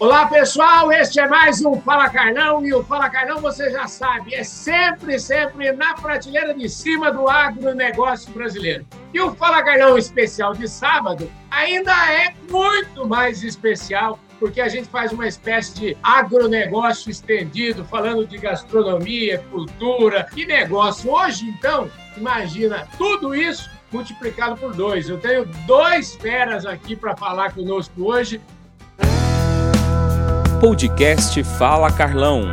Olá, pessoal. Este é mais um Fala Carlão. E o Fala Carlão, você já sabe, é sempre, sempre na prateleira de cima do agronegócio brasileiro. E o Fala Carlão especial de sábado ainda é muito mais especial, porque a gente faz uma espécie de agronegócio estendido, falando de gastronomia, cultura e negócio. Hoje, então, imagina tudo isso multiplicado por dois. Eu tenho dois feras aqui para falar conosco hoje. Podcast Fala Carlão.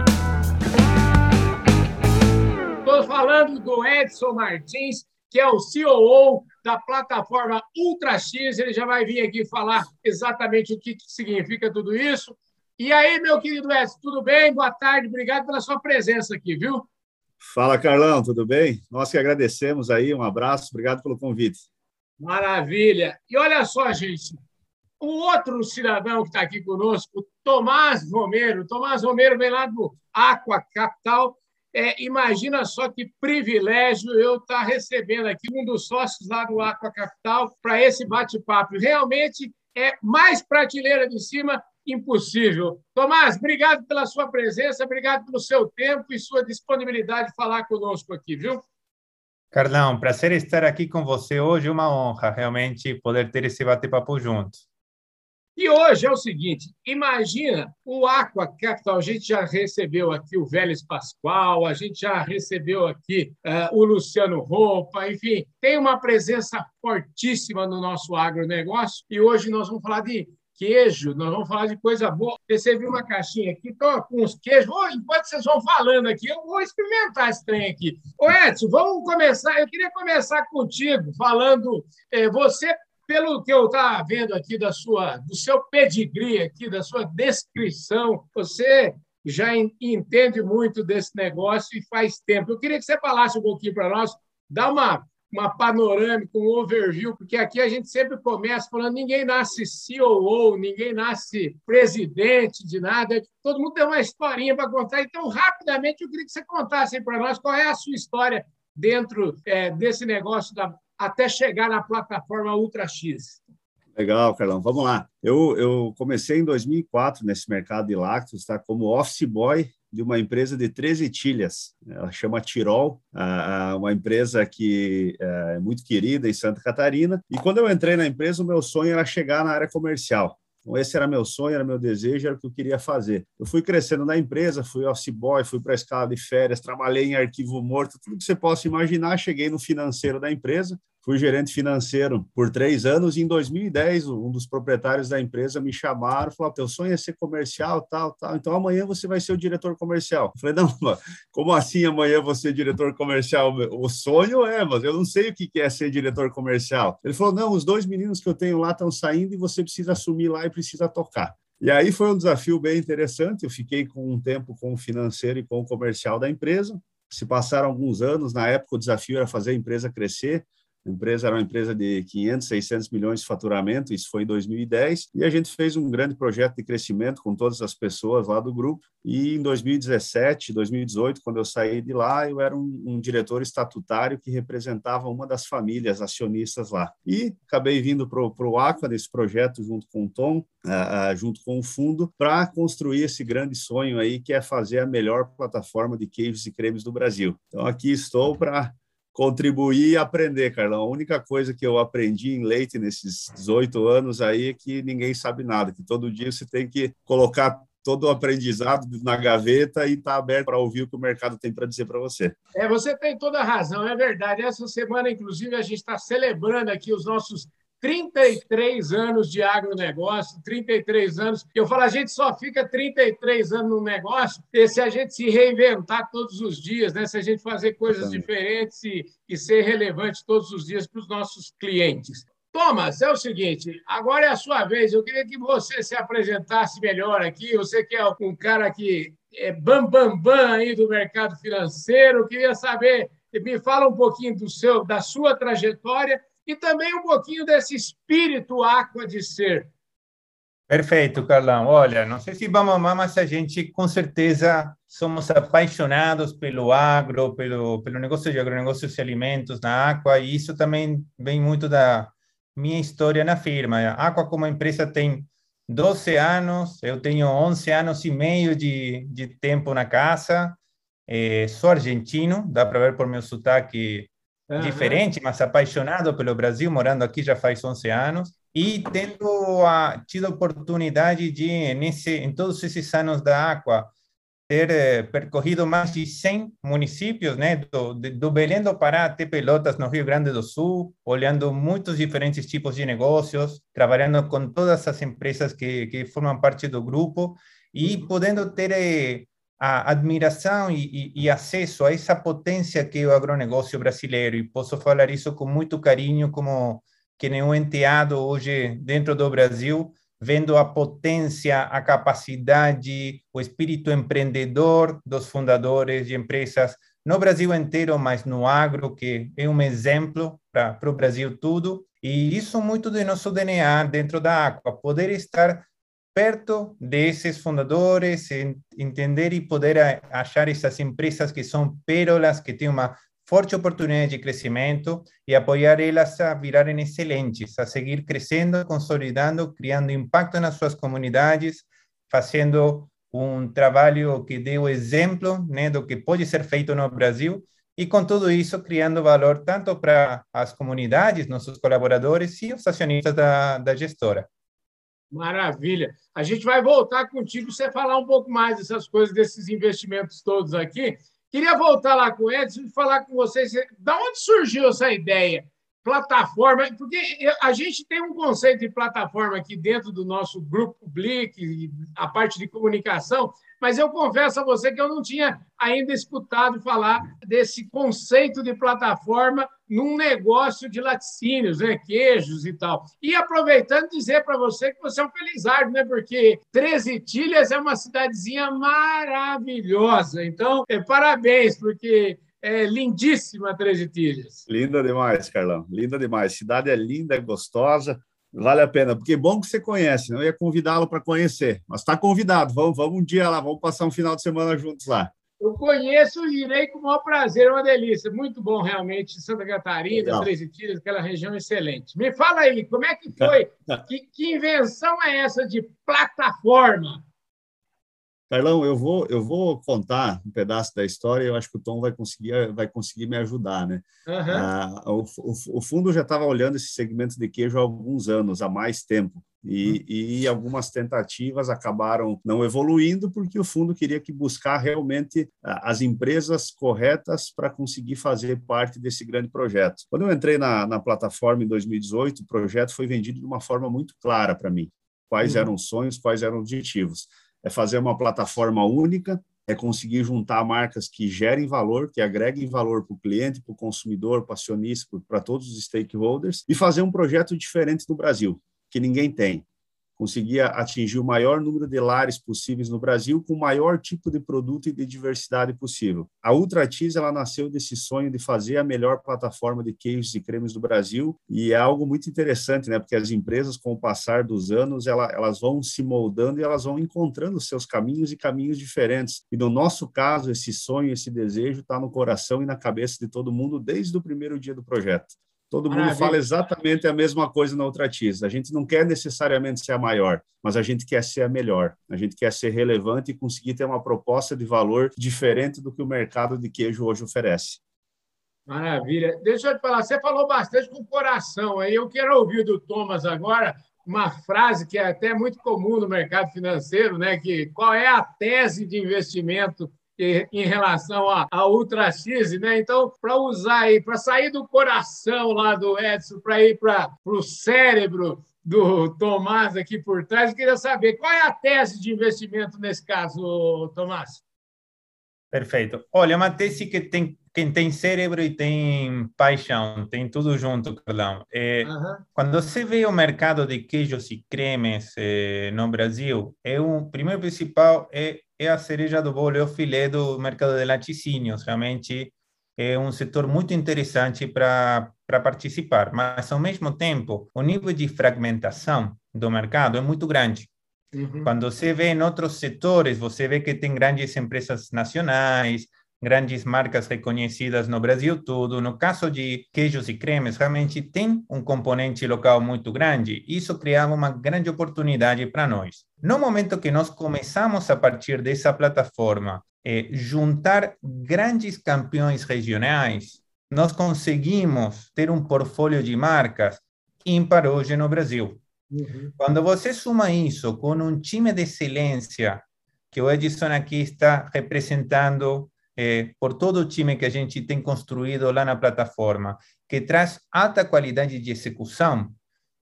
Estou falando do Edson Martins, que é o COO da plataforma UltraX. Ele já vai vir aqui falar exatamente o que significa tudo isso. E aí, meu querido Edson, tudo bem? Boa tarde, obrigado pela sua presença aqui, viu? Fala, Carlão, tudo bem? Nós que agradecemos aí, um abraço, obrigado pelo convite. Maravilha. E olha só, gente, o outro cidadão que está aqui conosco, Tomás Romero. Tomás Romero vem lá do Aqua Capital. É, imagina só que privilégio eu estar tá recebendo aqui um dos sócios lá do Aqua Capital para esse bate-papo. Realmente é mais prateleira de cima impossível. Tomás, obrigado pela sua presença, obrigado pelo seu tempo e sua disponibilidade de falar conosco aqui, viu? Carlão, prazer estar aqui com você hoje, uma honra realmente poder ter esse bate-papo junto. E hoje é o seguinte: imagina o Aqua Capital. A gente já recebeu aqui o Vélez Pascoal, a gente já recebeu aqui uh, o Luciano Roupa, enfim, tem uma presença fortíssima no nosso agronegócio. E hoje nós vamos falar de queijo, nós vamos falar de coisa boa. Viu uma caixinha aqui, com uns queijos. Enquanto vocês vão falando aqui, eu vou experimentar esse trem aqui. Ô, Edson, vamos começar. Eu queria começar contigo, falando. Eh, você pelo que eu estava vendo aqui da sua, do seu pedigree aqui, da sua descrição, você já entende muito desse negócio e faz tempo. Eu queria que você falasse um pouquinho para nós, dá uma, uma panorâmica, um overview, porque aqui a gente sempre começa falando ninguém nasce CEO, ninguém nasce presidente de nada, todo mundo tem uma historinha para contar. Então, rapidamente, eu queria que você contasse para nós qual é a sua história dentro é, desse negócio da, até chegar na plataforma Ultra X? Legal, Carlão. Vamos lá. Eu, eu comecei em 2004 nesse mercado de lácteos, tá? Como office boy de uma empresa de 13 tilhas. Ela chama Tirol, uma empresa que é muito querida em Santa Catarina. E quando eu entrei na empresa, o meu sonho era chegar na área comercial. Então, esse era meu sonho, era meu desejo, era o que eu queria fazer. Eu fui crescendo na empresa, fui office boy, fui para a escala de férias, trabalhei em arquivo morto, tudo que você possa imaginar. Cheguei no financeiro da empresa, fui gerente financeiro por três anos e em 2010 um dos proprietários da empresa me chamaram falou, teu sonho é ser comercial, tal, tal, então amanhã você vai ser o diretor comercial. Eu falei, não, como assim amanhã você diretor comercial? O sonho é, mas eu não sei o que é ser diretor comercial. Ele falou, não, os dois meninos que eu tenho lá estão saindo e você precisa assumir lá e precisa tocar. E aí foi um desafio bem interessante. Eu fiquei com um tempo com o financeiro e com o comercial da empresa. Se passaram alguns anos, na época o desafio era fazer a empresa crescer. A empresa era uma empresa de 500, 600 milhões de faturamento, isso foi em 2010, e a gente fez um grande projeto de crescimento com todas as pessoas lá do grupo. E em 2017, 2018, quando eu saí de lá, eu era um, um diretor estatutário que representava uma das famílias acionistas lá. E acabei vindo para o Aqua nesse projeto junto com o Tom, uh, junto com o fundo, para construir esse grande sonho aí, que é fazer a melhor plataforma de queijos e cremes do Brasil. Então, aqui estou para contribuir e aprender, Carlão. A única coisa que eu aprendi em leite nesses 18 anos aí é que ninguém sabe nada, que todo dia você tem que colocar todo o aprendizado na gaveta e estar tá aberto para ouvir o que o mercado tem para dizer para você. É, você tem toda a razão, é verdade. Essa semana, inclusive, a gente está celebrando aqui os nossos 33 anos de agronegócio, 33 anos. Eu falo, a gente só fica 33 anos no negócio se a gente se reinventar todos os dias, né? se a gente fazer coisas diferentes e, e ser relevante todos os dias para os nossos clientes. Thomas, é o seguinte, agora é a sua vez. Eu queria que você se apresentasse melhor aqui. Você que é um cara que é bam bam bam aí do mercado financeiro. Eu queria saber, me fala um pouquinho do seu, da sua trajetória e também um pouquinho desse espírito aqua de ser. Perfeito, Carlão. Olha, não sei se vamos amar, mas a gente com certeza somos apaixonados pelo agro, pelo, pelo negócio de agronegócios e alimentos na Aqua, e isso também vem muito da minha história na firma. A Aqua, como empresa, tem 12 anos, eu tenho 11 anos e meio de, de tempo na casa, é, sou argentino, dá para ver por meu sotaque uhum. diferente, mas apaixonado pelo Brasil, morando aqui já faz 11 anos, e tendo a, tido a oportunidade de, nesse, em todos esses anos da Aqua, ter eh, percorrido mais de 100 municípios, né, do, do Belém do Pará até Pelotas, no Rio Grande do Sul, olhando muitos diferentes tipos de negócios, trabalhando com todas as empresas que, que formam parte do grupo e podendo ter eh, a admiração e, e, e, acesso a essa potência que é o agronegócio brasileiro. E posso falar isso com muito carinho, como que nem um enteado hoje dentro do Brasil, vendo a potência, a capacidade, o espírito empreendedor dos fundadores de empresas no Brasil inteiro, mas no agro, que é um exemplo para o Brasil tudo. E isso muito do nosso DNA dentro da Aqua, poder estar perto desses fundadores, entender e poder achar essas empresas que são pérolas, que têm uma forte oportunidade de crescimento e apoiar elas a virarem excelentes, a seguir crescendo, consolidando, criando impacto nas suas comunidades, fazendo um trabalho que dê o exemplo né, do que pode ser feito no Brasil e, com tudo isso, criando valor tanto para as comunidades, nossos colaboradores e os acionistas da, da gestora. Maravilha. A gente vai voltar contigo você falar um pouco mais dessas coisas, desses investimentos todos aqui. Queria voltar lá com o Edson e falar com vocês da onde surgiu essa ideia? Plataforma, porque a gente tem um conceito de plataforma aqui dentro do nosso grupo Blick, a parte de comunicação, mas eu confesso a você que eu não tinha ainda escutado falar desse conceito de plataforma num negócio de laticínios, né? queijos e tal. E aproveitando, dizer para você que você é um felizardo, né? porque Treze Tilhas é uma cidadezinha maravilhosa. Então, é, parabéns, porque é lindíssima Treze Tilhas. Linda demais, Carlão. Linda demais. Cidade é linda, é gostosa. Vale a pena, porque é bom que você conhece, não né? ia convidá-lo para conhecer, mas está convidado, vamos, vamos um dia lá, vamos passar um final de semana juntos lá. Eu conheço e irei com o maior prazer, é uma delícia, muito bom realmente, Santa Catarina, Três Tiras, aquela região excelente. Me fala aí, como é que foi, que, que invenção é essa de plataforma? Carlão, eu vou, eu vou contar um pedaço da história. Eu acho que o Tom vai conseguir, vai conseguir me ajudar, né? Uhum. Ah, o, o, o, fundo já estava olhando esse segmento de queijo há alguns anos, há mais tempo, e, uhum. e, algumas tentativas acabaram não evoluindo porque o fundo queria que buscar realmente as empresas corretas para conseguir fazer parte desse grande projeto. Quando eu entrei na, na plataforma em 2018, o projeto foi vendido de uma forma muito clara para mim. Quais uhum. eram os sonhos, quais eram os objetivos é fazer uma plataforma única, é conseguir juntar marcas que gerem valor, que agreguem valor para o cliente, para o consumidor, para o acionista, para todos os stakeholders, e fazer um projeto diferente do Brasil, que ninguém tem conseguia atingir o maior número de lares possíveis no Brasil com o maior tipo de produto e de diversidade possível. A Ultra Cheese ela nasceu desse sonho de fazer a melhor plataforma de queijos e cremes do Brasil e é algo muito interessante, né? Porque as empresas com o passar dos anos ela, elas vão se moldando e elas vão encontrando seus caminhos e caminhos diferentes. E no nosso caso esse sonho, esse desejo está no coração e na cabeça de todo mundo desde o primeiro dia do projeto. Todo mundo Maravilha. fala exatamente a mesma coisa na outra A gente não quer necessariamente ser a maior, mas a gente quer ser a melhor. A gente quer ser relevante e conseguir ter uma proposta de valor diferente do que o mercado de queijo hoje oferece. Maravilha. Deixa eu te falar, você falou bastante com o coração. Aí eu quero ouvir do Thomas agora uma frase que é até muito comum no mercado financeiro, né? Que qual é a tese de investimento em relação à, Ultra X, né? Então, para usar aí, para sair do coração lá do Edson, para ir para o cérebro do Tomás aqui por trás, eu queria saber qual é a tese de investimento nesse caso, Tomás? Perfeito. Olha, é uma tese que tem quem tem cérebro e tem paixão, tem tudo junto, Carlão. É, uhum. Quando você vê o mercado de queijos e cremes é, no Brasil, é o primeiro principal é é a cereja do bolo, é o filé do mercado de laticínios. Realmente é um setor muito interessante para participar, mas ao mesmo tempo, o nível de fragmentação do mercado é muito grande. Uhum. Quando você vê em outros setores, você vê que tem grandes empresas nacionais, grandes marcas reconhecidas no Brasil todo. No caso de queijos e cremes, realmente tem um componente local muito grande. Isso criava uma grande oportunidade para nós. No momento que nós começamos a partir dessa plataforma eh, juntar grandes campeões regionais, nós conseguimos ter um portfólio de marcas ímpar hoje no Brasil. Uhum. Quando você suma isso com um time de excelência que o Edson aqui está representando eh, por todo o time que a gente tem construído lá na plataforma, que traz alta qualidade de execução,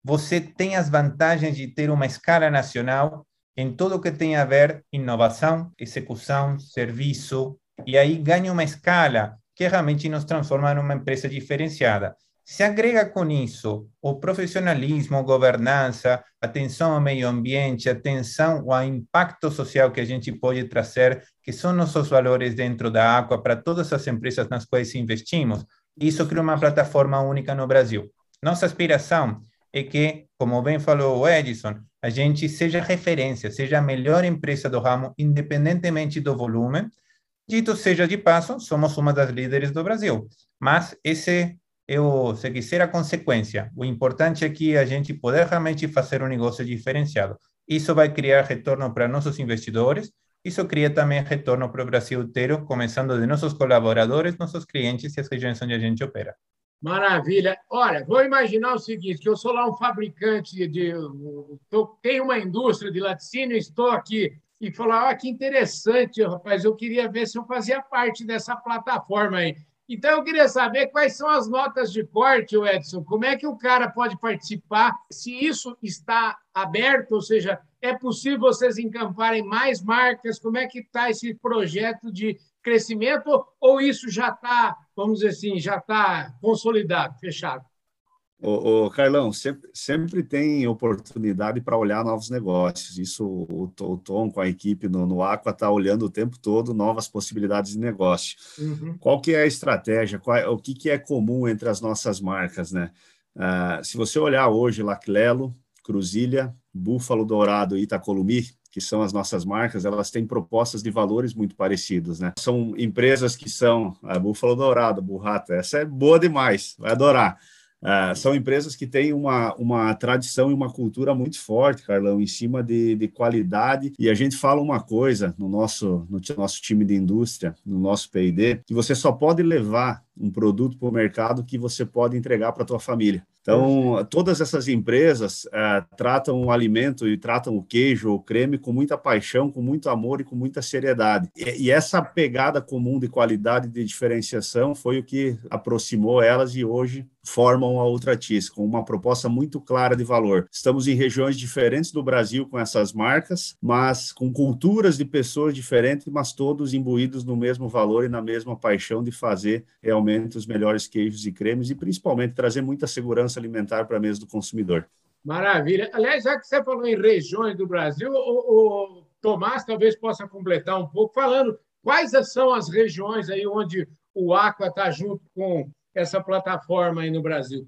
você tem as vantagens de ter uma escala nacional em tudo que tem a ver inovação, execução, serviço, e aí ganha uma escala que realmente nos transforma numa empresa diferenciada. Se agrega com isso o profissionalismo, governança, atenção ao meio ambiente, atenção ao impacto social que a gente pode trazer, que são nossos valores dentro da Aqua para todas as empresas nas quais investimos. Isso cria uma plataforma única no Brasil. Nossa aspiração é que, como bem falou o Edison, a gente seja referência, seja a melhor empresa do ramo, independentemente do volume. Dito seja de passo, somos uma das líderes do Brasil. Mas esse eu, se quiser, a consequência. O importante é que a gente poder realmente fazer um negócio diferenciado. Isso vai criar retorno para nossos investidores, isso cria também retorno para o Brasil inteiro, começando de nossos colaboradores, nossos clientes e as regiões onde a gente opera. Maravilha. Olha, vou imaginar o seguinte, que eu sou lá um fabricante de... Tenho uma indústria de laticínio, estou aqui e falar, ah, que interessante, rapaz, eu queria ver se eu fazia parte dessa plataforma aí. Então, eu queria saber quais são as notas de corte, Edson. Como é que o cara pode participar? Se isso está aberto, ou seja, é possível vocês encamparem mais marcas? Como é que está esse projeto de crescimento? Ou isso já está, vamos dizer assim, já está consolidado, fechado? O, Carlão, sempre, sempre tem oportunidade para olhar novos negócios. Isso o, o, Tom com a equipe no, no Aqua está olhando o tempo todo novas possibilidades de negócio. Uhum. Qual que é a estratégia? Qual, é, o que, que é comum entre as nossas marcas, né? Uh, se você olhar hoje Laclelo, Cruzilha, Búfalo Dourado e Itacolumi, que são as nossas marcas, elas têm propostas de valores muito parecidos, né? São empresas que são a Búfalo Dourado, Burrata, essa é boa demais, vai adorar. Uh, são empresas que têm uma, uma tradição e uma cultura muito forte, Carlão, em cima de, de qualidade. E a gente fala uma coisa no nosso, no nosso time de indústria, no nosso PD, que você só pode levar um produto para o mercado que você pode entregar para a tua família. Então, todas essas empresas é, tratam o alimento e tratam o queijo, o creme com muita paixão, com muito amor e com muita seriedade. E, e essa pegada comum de qualidade e de diferenciação foi o que aproximou elas e hoje formam a Ultratis, com uma proposta muito clara de valor. Estamos em regiões diferentes do Brasil com essas marcas, mas com culturas de pessoas diferentes, mas todos imbuídos no mesmo valor e na mesma paixão de fazer realmente os melhores queijos e cremes e principalmente trazer muita segurança alimentar para a mesa do consumidor. Maravilha. Aliás, já que você falou em regiões do Brasil, o, o Tomás talvez possa completar um pouco falando quais são as regiões aí onde o Aqua está junto com essa plataforma aí no Brasil?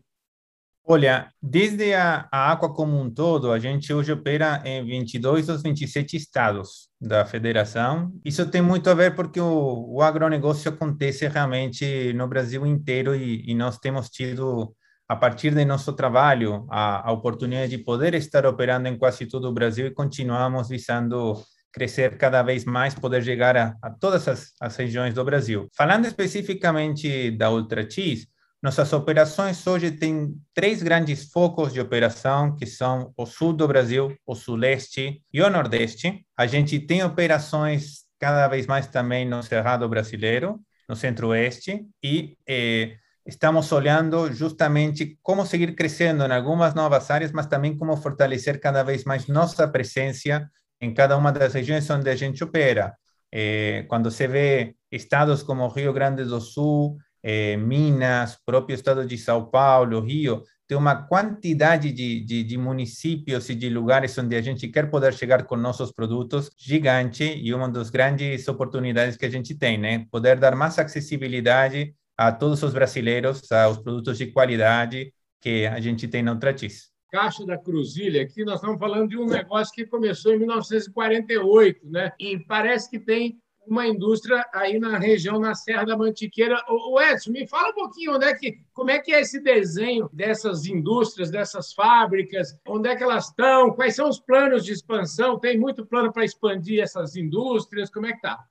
Olha, desde a, a Aqua como um todo, a gente hoje opera em 22 dos 27 estados da federação. Isso tem muito a ver porque o, o agronegócio acontece realmente no Brasil inteiro e, e nós temos tido, a partir de nosso trabalho, a, a oportunidade de poder estar operando em quase todo o Brasil e continuamos visando crescer cada vez mais, poder chegar a, a todas as, as, regiões do Brasil. Falando especificamente da Ultra X, nossas operações hoje têm três grandes focos de operação, que são o sul do Brasil, o suleste e o nordeste. A gente tem operações cada vez mais também no Cerrado brasileiro, no centro-oeste, e eh, estamos olhando justamente como seguir crescendo em algumas novas áreas, mas também como fortalecer cada vez mais nossa presença em cada uma das regiões onde a gente opera. Eh, quando se vê estados como Rio Grande do Sul, eh, Minas, próprio estado de São Paulo, Rio, tem uma quantidade de, de, de, municípios e de lugares onde a gente quer poder chegar com nossos produtos gigante e uma das grandes oportunidades que a gente tem, né? Poder dar mais acessibilidade a todos os brasileiros aos produtos de qualidade que a gente tem na Ultratis. Caixa da Cruzilha, aqui nós estamos falando de um negócio que começou em 1948, né? E parece que tem uma indústria aí na região, na Serra da Mantiqueira. O Edson, me fala um pouquinho onde é que, como é que é esse desenho dessas indústrias, dessas fábricas, onde é que elas estão, quais são os planos de expansão? Tem muito plano para expandir essas indústrias? Como é que está?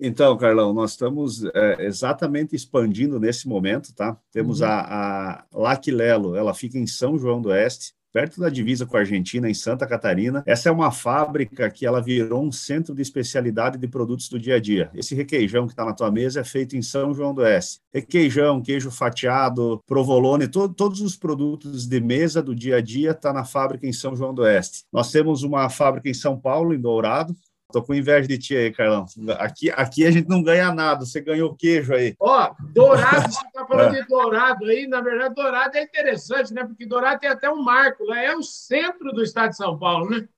Então, Carlão, nós estamos é, exatamente expandindo nesse momento, tá? Temos uhum. a, a Laquilelo, ela fica em São João do Oeste, perto da divisa com a Argentina, em Santa Catarina. Essa é uma fábrica que ela virou um centro de especialidade de produtos do dia a dia. Esse requeijão que está na tua mesa é feito em São João do Oeste. Requeijão, queijo fatiado, provolone, to todos os produtos de mesa do dia a dia está na fábrica em São João do Oeste. Nós temos uma fábrica em São Paulo, em Dourado, Tô com inveja de ti aí, Carlão. Aqui, aqui a gente não ganha nada. Você ganhou queijo aí. Ó, dourado, você tá falando é. de dourado aí. Na verdade, dourado é interessante, né? Porque dourado tem até um marco lá. É o centro do estado de São Paulo, né?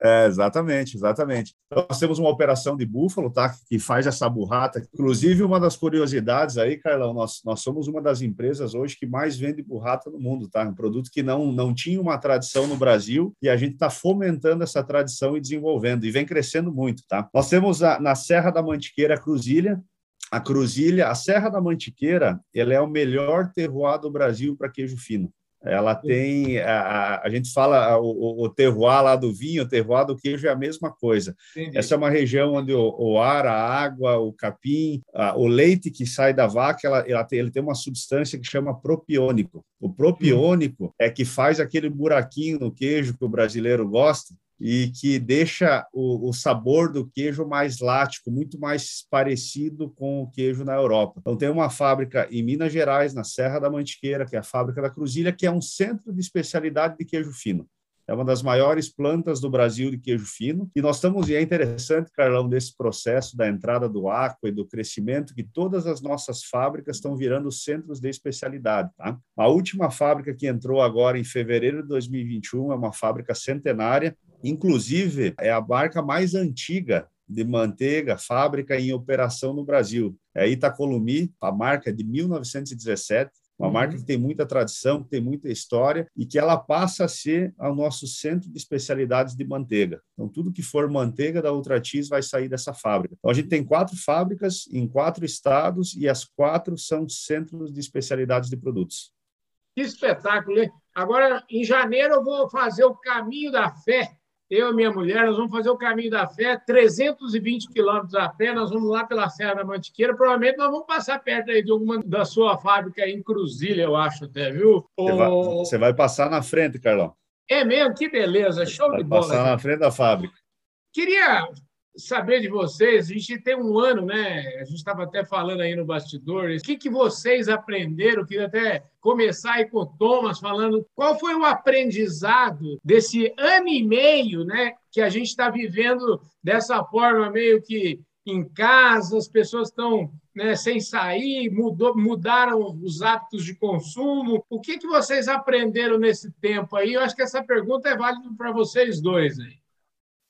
É, exatamente, exatamente. Nós temos uma operação de búfalo, tá? Que faz essa burrata. Inclusive, uma das curiosidades aí, Carlão, nós, nós somos uma das empresas hoje que mais vende burrata no mundo, tá? Um produto que não, não tinha uma tradição no Brasil e a gente está fomentando essa tradição e desenvolvendo, e vem crescendo muito, tá? Nós temos a, na Serra da Mantiqueira Cruzilha, a Cruzilha, a Serra da Mantiqueira, ela é o melhor terroir do Brasil para queijo fino. Ela tem, a, a gente fala o, o terroir lá do vinho, o terroir do queijo é a mesma coisa. Entendi. Essa é uma região onde o, o, ar, a água, o capim, a, o leite que sai da vaca, ela, ela tem, ele tem uma substância que chama propiônico. O propiônico hum. é que faz aquele buraquinho no queijo que o brasileiro gosta, e que deixa o, o, sabor do queijo mais lático, muito mais parecido com o queijo na Europa. Então, tem uma fábrica em Minas Gerais, na Serra da Mantiqueira, que é a fábrica da Cruzilha, que é um centro de especialidade de queijo fino. É uma das maiores plantas do Brasil de queijo fino. E nós estamos, e é interessante, Carlão, desse processo da entrada do Aqua e do crescimento, que todas as nossas fábricas estão virando centros de especialidade. Tá? A última fábrica que entrou agora em fevereiro de 2021 é uma fábrica centenária, Inclusive, é a barca mais antiga de manteiga, fábrica em operação no Brasil. É Itacolumi, a marca de 1917, uma uhum. marca que tem muita tradição, que tem muita história e que ela passa a ser o nosso centro de especialidades de manteiga. Então, tudo que for manteiga da Ultratis vai sair dessa fábrica. Então, a gente tem quatro fábricas em quatro estados e as quatro são centros de especialidades de produtos. Que espetáculo, hein? Agora, em janeiro, eu vou fazer o caminho da fé eu e minha mulher, nós vamos fazer o caminho da fé, 320 quilômetros a pé, nós vamos lá pela Serra da Mantiqueira, provavelmente nós vamos passar perto aí de alguma da sua fábrica em Cruzilha, eu acho até, viu? Você, vai, você vai passar na frente, Carlão. É mesmo? Que beleza, show vai de bola. passar na frente da fábrica. Queria saber de vocês. A gente tem um ano, né? A gente estava até falando aí no bastidor. O que, que vocês aprenderam? Queria até começar aí com o Thomas falando qual foi o aprendizado desse ano e meio, né? Que a gente está vivendo dessa forma meio que em casa, as pessoas estão né, sem sair, mudou, mudaram os hábitos de consumo. O que, que vocês aprenderam nesse tempo aí? Eu acho que essa pergunta é válida para vocês dois aí.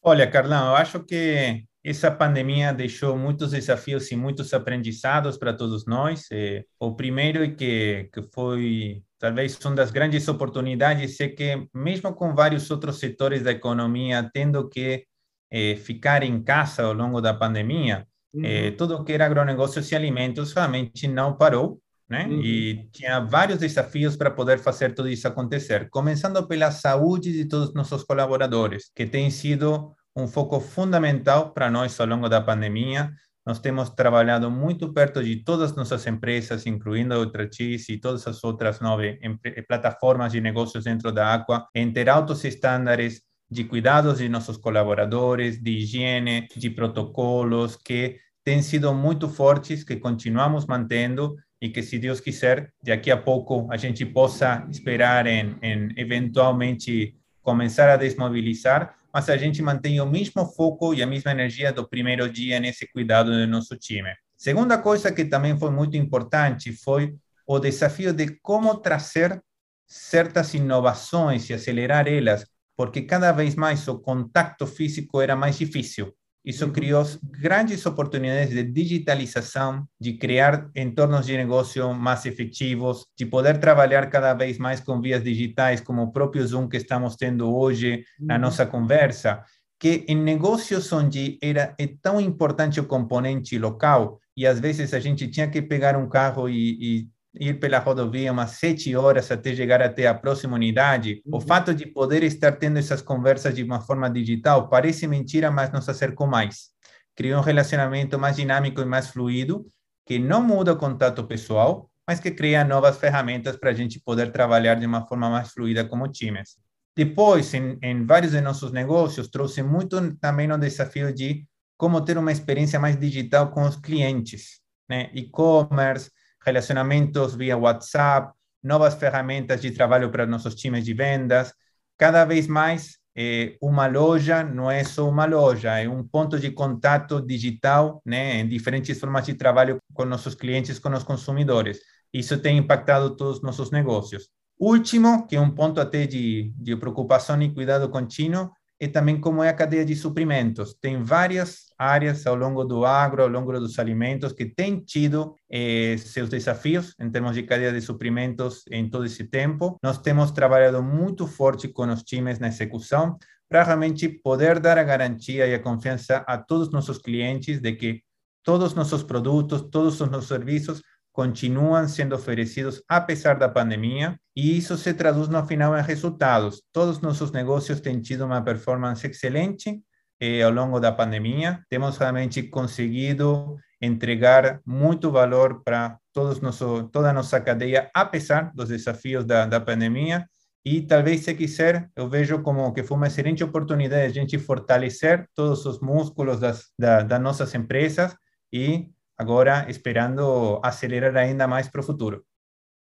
Olha, Carlão, eu acho que essa pandemia deixou muitos desafios e muitos aprendizados para todos nós. Eh, o primeiro é que, que foi talvez uma das grandes oportunidades é que mesmo com vários outros setores da economia tendo que eh, ficar em casa ao longo da pandemia, uhum. eh, tudo que era agronegócios e alimentos realmente não parou, né? Uhum. E tinha vários desafios para poder fazer tudo isso acontecer, começando pela saúde de todos os nossos colaboradores, que tem sido um foco fundamental para nós ao longo da pandemia. Nós temos trabalhado muito perto de todas as nossas empresas, incluindo a Ultracheese e todas as outras nove plataformas de negócios dentro da Aqua, em ter altos estándares de cuidados de nossos colaboradores, de higiene, de protocolos que têm sido muito fortes, que continuamos mantendo e que, se Deus quiser, daqui a pouco a gente possa esperar em, em eventualmente começar a desmobilizar, mas a gente mantém o mesmo foco e a mesma energia do primeiro dia nesse cuidado do nosso time. Segunda coisa que também foi muito importante foi o desafio de como trazer certas inovações e acelerar elas, porque cada vez mais o contato físico era mais difícil. Isso criou grandes oportunidades de digitalização, de criar entornos de negócio mais efetivos, de poder trabalhar cada vez mais com vias digitais, como o próprio Zoom que estamos tendo hoje na nossa conversa. que em negócios onde era é tão importante o componente local e às vezes a gente tinha que pegar um carro e, e ir pela rodovia umas sete horas até chegar até a próxima unidade, uhum. o fato de poder estar tendo essas conversas de uma forma digital parece mentira, mas nos acercou mais. Criou um relacionamento mais dinâmico e mais fluido, que não muda o contato pessoal, mas que cria novas ferramentas para a gente poder trabalhar de uma forma mais fluida como times. Depois, em, em vários de nossos negócios, trouxe muito também o desafio de como ter uma experiência mais digital com os clientes, né? E-commerce, relacionamentos via WhatsApp, novas ferramentas de trabalho para nossos times de vendas. Cada vez mais, eh, uma loja não é só uma loja, é um ponto de contato digital, né, em diferentes formas de trabalho com nossos clientes, com os consumidores. Isso tem impactado todos os nossos negócios. Último, que é um ponto até de, de preocupação e cuidado contínuo, e também como é a cadeia de suprimentos. Tem várias áreas ao longo do agro, ao longo dos alimentos, que têm tido eh, seus desafios em termos de cadeia de suprimentos em todo esse tempo. Nós temos trabalhado muito forte com os times na execução para realmente poder dar a garantia e a confiança a todos os nossos clientes de que todos os nossos produtos, todos os nossos serviços continuam sendo oferecidos apesar da pandemia, e isso se traduz no final em resultados. Todos os nossos negócios têm tido uma performance excelente eh, ao longo da pandemia. Temos realmente conseguido entregar muito valor para toda a nossa cadeia, apesar dos desafios da, da pandemia. E talvez, se quiser, eu vejo como que foi uma excelente oportunidade de a gente fortalecer todos os músculos das, da, das nossas empresas e agora esperando acelerar ainda mais para o futuro.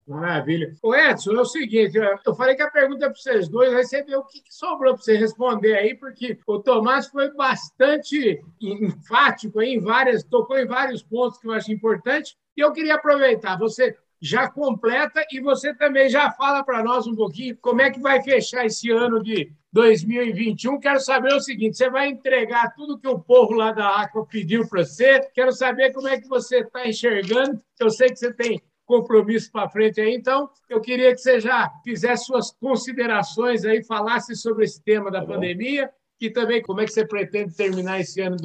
Maravilha. O Edson, é o seguinte, eu falei que a pergunta é para vocês dois, aí você vê o que sobrou para você responder aí, porque o Tomás foi bastante enfático em várias, tocou em vários pontos que eu acho importante, e eu queria aproveitar, você já completa e você também já fala para nós um pouquinho como é que vai fechar esse ano de 2021. Quero saber o seguinte: você vai entregar tudo que o povo lá da Aqua pediu para você? Quero saber como é que você está enxergando. Eu sei que você tem compromisso para frente aí, então eu queria que você já fizesse suas considerações aí, falasse sobre esse tema da tá pandemia e também como é que você pretende terminar esse ano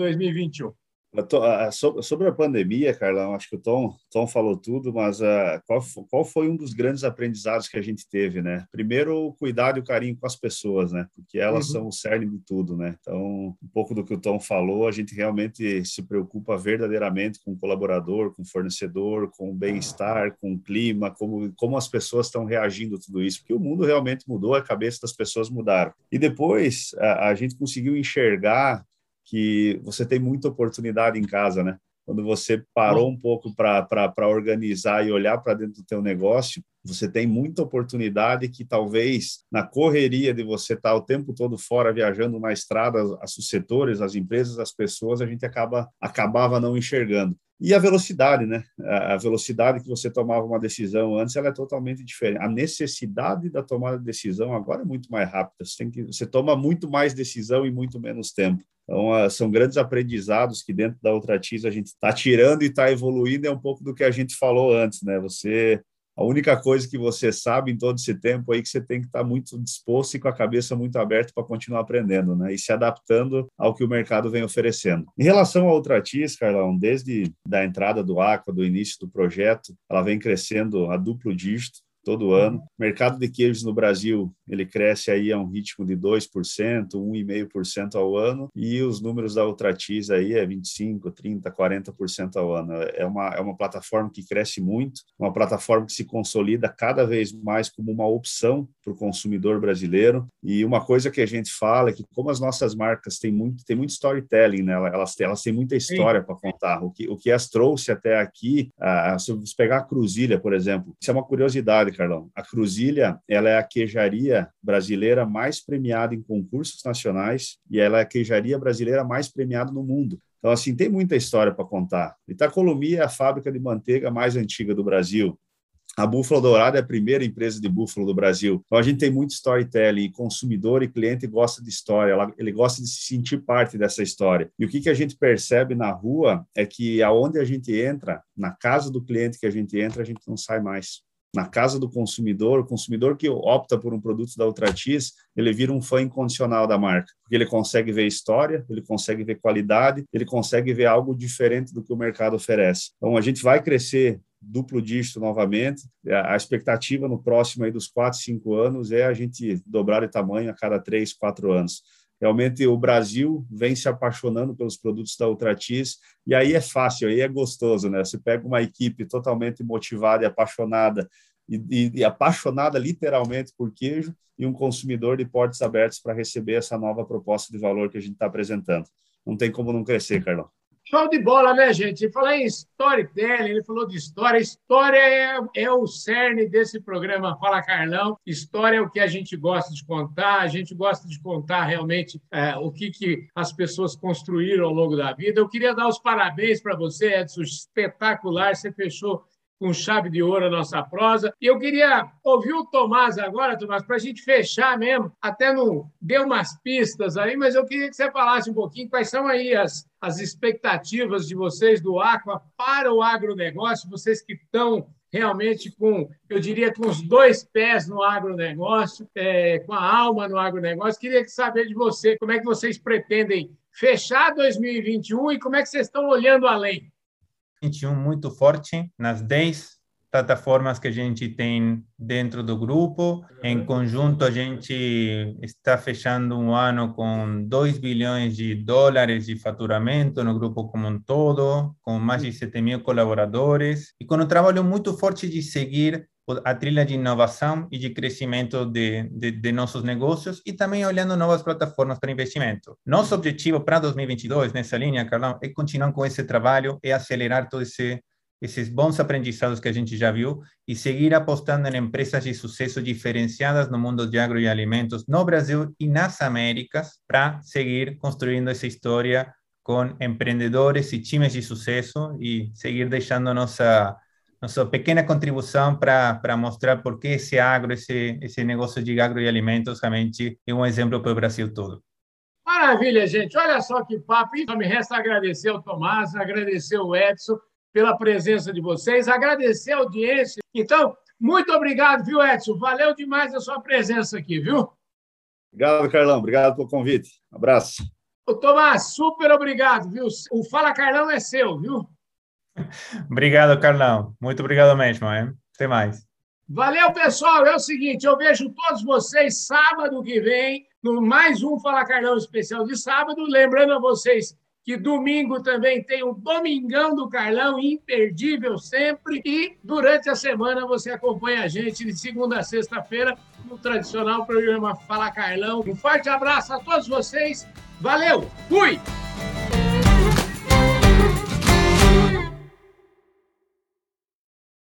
2021. Sobre a pandemia, Carlão, acho que o Tom, Tom falou tudo, mas uh, qual, qual foi um dos grandes aprendizados que a gente teve, né? Primeiro, o cuidado e o carinho com as pessoas, né? Porque elas uhum. são o cerne de tudo, né? Então, um pouco do que o Tom falou, a gente realmente se preocupa verdadeiramente com o colaborador, com o fornecedor, com o bem-estar, com o clima, como, como as pessoas estão reagindo a tudo isso, porque o mundo realmente mudou, a cabeça das pessoas mudaram. E depois, a, a gente conseguiu enxergar que você tem muita oportunidade em casa, né? Quando você parou um pouco para organizar e olhar para dentro do teu negócio, você tem muita oportunidade que talvez na correria de você estar o tempo todo fora viajando na estrada, os setores, as empresas, as pessoas, a gente acaba acabava não enxergando. E a velocidade, né? A velocidade que você tomava uma decisão antes, ela é totalmente diferente. A necessidade da tomada de decisão agora é muito mais rápida. Você, tem que, você toma muito mais decisão em muito menos tempo. Então, uh, são grandes aprendizados que dentro da Ultratis a gente está tirando e está evoluindo. É um pouco do que a gente falou antes, né? Você a única coisa que você sabe em todo esse tempo aí que você tem que estar muito disposto e com a cabeça muito aberta para continuar aprendendo, né? E se adaptando ao que o mercado vem oferecendo. Em relação à Ultratis, Carlão, desde da entrada do Aqua, do início do projeto, ela vem crescendo a duplo dígito todo ano. O mercado de queijos no Brasil, ele cresce aí a um ritmo de 2%, 1,5% ao ano, e os números da Ultratis aí é 25, 30, 40% ao ano. É uma, é uma plataforma que cresce muito, uma plataforma que se consolida cada vez mais como uma opção para o consumidor brasileiro. E uma coisa que a gente fala é que como as nossas marcas têm muito, têm muito storytelling, né? elas, elas têm muita história para contar. O que, o que as trouxe até aqui, ah, se você pegar a Cruzilha, por exemplo, isso é uma curiosidade, Carlão. A Cruzilha, ela é a queijaria brasileira mais premiada em concursos nacionais e ela é a queijaria brasileira mais premiada no mundo. Então, assim, tem muita história para contar. Itacolomi é a fábrica de manteiga mais antiga do Brasil. A Búfalo Dourada é a primeira empresa de búfalo do Brasil. Então a gente tem muito storytelling, consumidor e cliente gosta de história, ele gosta de se sentir parte dessa história. E o que a gente percebe na rua é que aonde a gente entra, na casa do cliente que a gente entra, a gente não sai mais. Na casa do consumidor, o consumidor que opta por um produto da Ultratis, ele vira um fã incondicional da marca, porque ele consegue ver história, ele consegue ver qualidade, ele consegue ver algo diferente do que o mercado oferece. Então, a gente vai crescer duplo dígito novamente. A expectativa no próximo aí dos quatro, cinco anos é a gente dobrar de tamanho a cada três, quatro anos. Realmente o Brasil vem se apaixonando pelos produtos da Ultratis e aí é fácil, aí é gostoso, né? Você pega uma equipe totalmente motivada e apaixonada e, e, e apaixonada literalmente por queijo e um consumidor de portas abertas para receber essa nova proposta de valor que a gente está apresentando. Não tem como não crescer, Carlão. Show de bola, né, gente? Falar em storytelling, ele falou de história. História é, é, o cerne desse programa Fala Carlão. História é o que a gente gosta de contar. A gente gosta de contar realmente é, o que, que as pessoas construíram ao longo da vida. Eu queria dar os parabéns para você, Edson. Espetacular. Você fechou com chave de ouro a nossa prosa. E eu queria ouvir o Tomás agora, Tomás, para a gente fechar mesmo. Até não deu umas pistas aí, mas eu queria que você falasse um pouquinho quais são aí as, as expectativas de vocês do Aqua para o agronegócio, vocês que estão realmente com, eu diria, com os dois pés no agronegócio, é, com a alma no agronegócio. Queria saber de você como é que vocês pretendem fechar 2021 e como é que vocês estão olhando além. 2021 muito forte nas 10 plataformas que a gente tem dentro do grupo. Em conjunto, a gente está fechando um ano com 2 bilhões de dólares de faturamento no grupo como um todo, com mais de 7 mil colaboradores e com um trabalho muito forte de seguir a trilha de inovação e de crescimento de, de, de, nossos negócios e também olhando novas plataformas para investimento. Nosso objetivo para 2022, nessa linha, Carlão, é continuar com esse trabalho e acelerar todos esse, esses bons aprendizados que a gente já viu e seguir apostando em empresas de sucesso diferenciadas no mundo de agro e alimentos no Brasil e nas Américas para seguir construindo essa história com empreendedores e times de sucesso e seguir deixando nossa nossa pequena contribuição para mostrar por que esse agro, esse, esse negócio de agro e alimentos realmente é um exemplo para o Brasil todo. Maravilha, gente. Olha só que papo. Então, me resta agradecer ao Tomás, agradecer ao Edson pela presença de vocês, agradecer a audiência. Então, muito obrigado, viu, Edson? Valeu demais a sua presença aqui, viu? Obrigado, Carlão. Obrigado pelo convite. Um abraço. Ô, Tomás, super obrigado, viu? O Fala Carlão é seu, viu? obrigado, Carlão. Muito obrigado mesmo, hein? Até mais. Valeu, pessoal. É o seguinte, eu vejo todos vocês sábado que vem, no mais um Fala Carlão especial de sábado. Lembrando a vocês que domingo também tem o Domingão do Carlão, imperdível sempre. E durante a semana você acompanha a gente de segunda a sexta-feira no tradicional programa Fala Carlão. Um forte abraço a todos vocês. Valeu, fui!